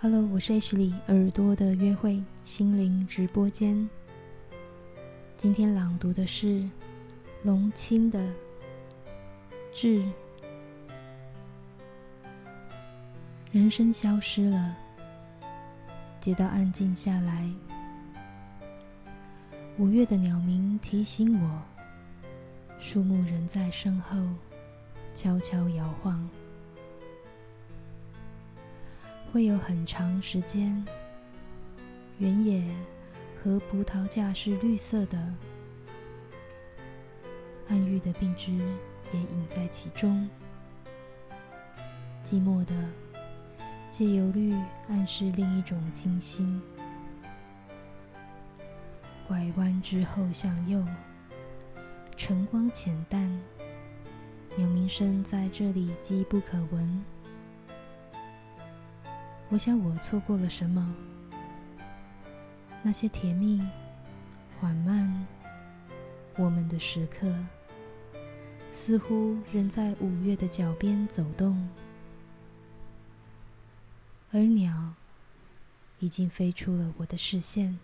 Hello，我是 H 里耳朵的约会心灵直播间。今天朗读的是龙青的《致》。人生消失了，街道安静下来。五月的鸟鸣提醒我，树木仍在身后悄悄摇晃。会有很长时间，原野和葡萄架是绿色的，暗郁的病枝也隐在其中，寂寞的。借由绿暗示另一种清新。拐弯之后向右，晨光浅淡，鸟鸣声在这里机不可闻。我想我错过了什么？那些甜蜜、缓慢，我们的时刻，似乎仍在五月的脚边走动。而鸟已经飞出了我的视线。